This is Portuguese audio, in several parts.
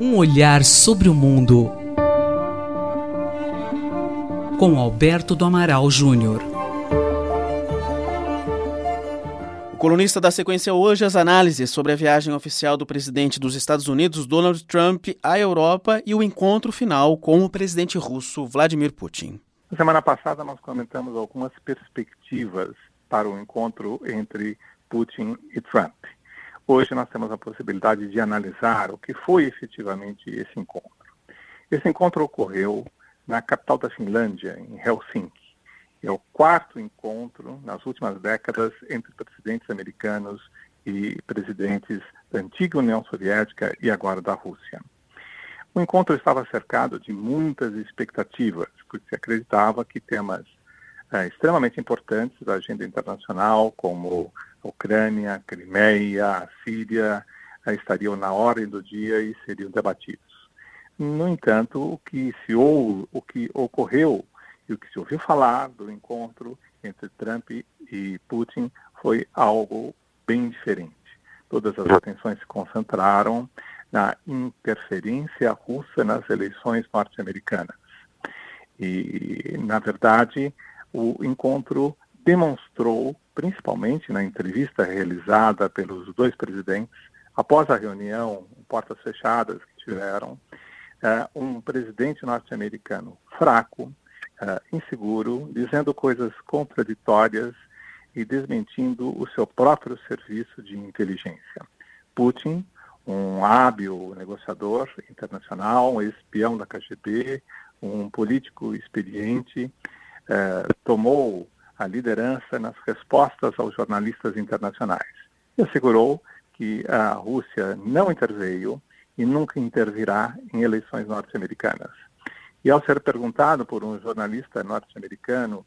Um olhar sobre o mundo com Alberto do Amaral Júnior. O colunista da sequência hoje as análises sobre a viagem oficial do presidente dos Estados Unidos, Donald Trump, à Europa e o encontro final com o presidente russo Vladimir Putin. Na semana passada nós comentamos algumas perspectivas para o encontro entre Putin e Trump. Hoje nós temos a possibilidade de analisar o que foi efetivamente esse encontro. Esse encontro ocorreu na capital da Finlândia, em Helsinki. É o quarto encontro nas últimas décadas entre presidentes americanos e presidentes da antiga União Soviética e agora da Rússia. O encontro estava cercado de muitas expectativas, porque se acreditava que temas é, extremamente importantes da agenda internacional, como Ucrânia, Crimeia, Síria, é, estariam na ordem do dia e seriam debatidos. No entanto, o que, se ou, o que ocorreu e o que se ouviu falar do encontro entre Trump e Putin foi algo bem diferente. Todas as atenções se concentraram na interferência russa nas eleições norte-americanas. E, na verdade, o encontro demonstrou, principalmente na entrevista realizada pelos dois presidentes, após a reunião, portas fechadas que tiveram, uh, um presidente norte-americano fraco, uh, inseguro, dizendo coisas contraditórias e desmentindo o seu próprio serviço de inteligência. Putin, um hábil negociador internacional, um espião da KGB, um político experiente, uh, tomou a liderança nas respostas aos jornalistas internacionais e assegurou que a Rússia não interveio e nunca intervirá em eleições norte-americanas. E ao ser perguntado por um jornalista norte-americano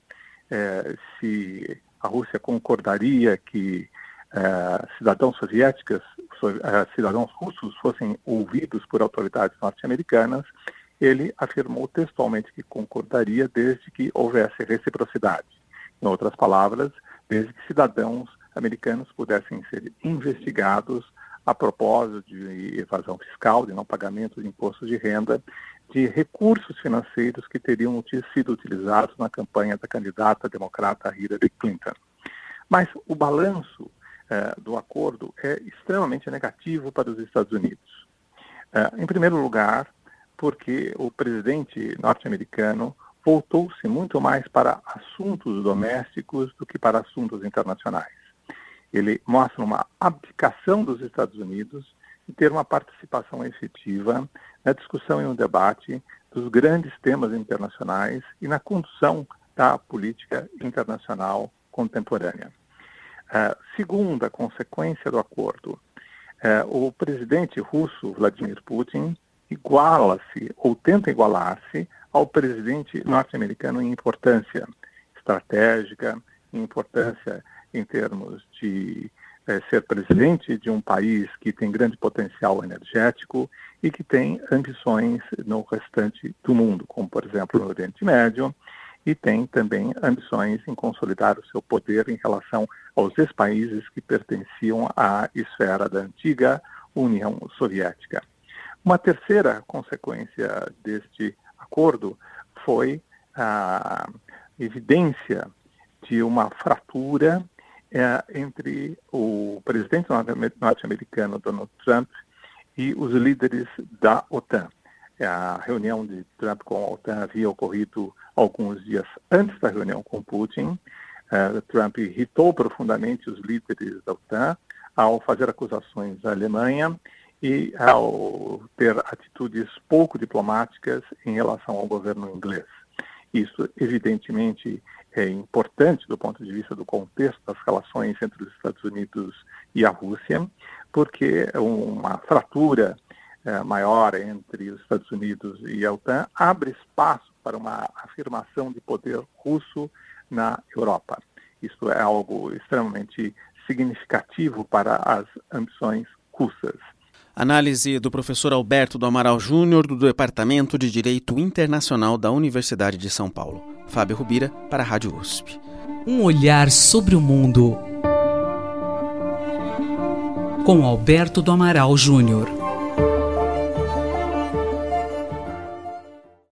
eh, se a Rússia concordaria que eh, cidadãos soviéticos, so, eh, cidadãos russos fossem ouvidos por autoridades norte-americanas, ele afirmou textualmente que concordaria desde que houvesse reciprocidade. Em outras palavras, desde que cidadãos americanos pudessem ser investigados a propósito de evasão fiscal, de não pagamento de imposto de renda, de recursos financeiros que teriam sido utilizados na campanha da candidata democrata Hillary Clinton. Mas o balanço eh, do acordo é extremamente negativo para os Estados Unidos. Eh, em primeiro lugar, porque o presidente norte-americano voltou-se muito mais para assuntos domésticos do que para assuntos internacionais ele mostra uma abdicação dos Estados Unidos de ter uma participação efetiva na discussão e no debate dos grandes temas internacionais e na condução da política internacional contemporânea. Uh, segunda consequência do acordo, uh, o presidente russo Vladimir Putin iguala-se ou tenta igualar-se ao presidente norte-americano em importância estratégica, em importância em termos de é, ser presidente de um país que tem grande potencial energético e que tem ambições no restante do mundo, como, por exemplo, no Oriente Médio, e tem também ambições em consolidar o seu poder em relação aos ex-países que pertenciam à esfera da antiga União Soviética. Uma terceira consequência deste acordo foi a evidência de uma fratura é, entre o presidente norte-americano Donald Trump e os líderes da OTAN. É, a reunião de Trump com a OTAN havia ocorrido alguns dias antes da reunião com Putin. É, Trump irritou profundamente os líderes da OTAN ao fazer acusações à Alemanha e ao ter atitudes pouco diplomáticas em relação ao governo inglês. Isso, evidentemente, é importante do ponto de vista do contexto das relações entre os Estados Unidos e a Rússia, porque uma fratura é, maior entre os Estados Unidos e a OTAN abre espaço para uma afirmação de poder russo na Europa. Isso é algo extremamente significativo para as ambições russas. Análise do professor Alberto do Amaral Júnior, do Departamento de Direito Internacional da Universidade de São Paulo. Fábio Rubira, para a Rádio USP. Um olhar sobre o mundo com Alberto do Amaral Júnior.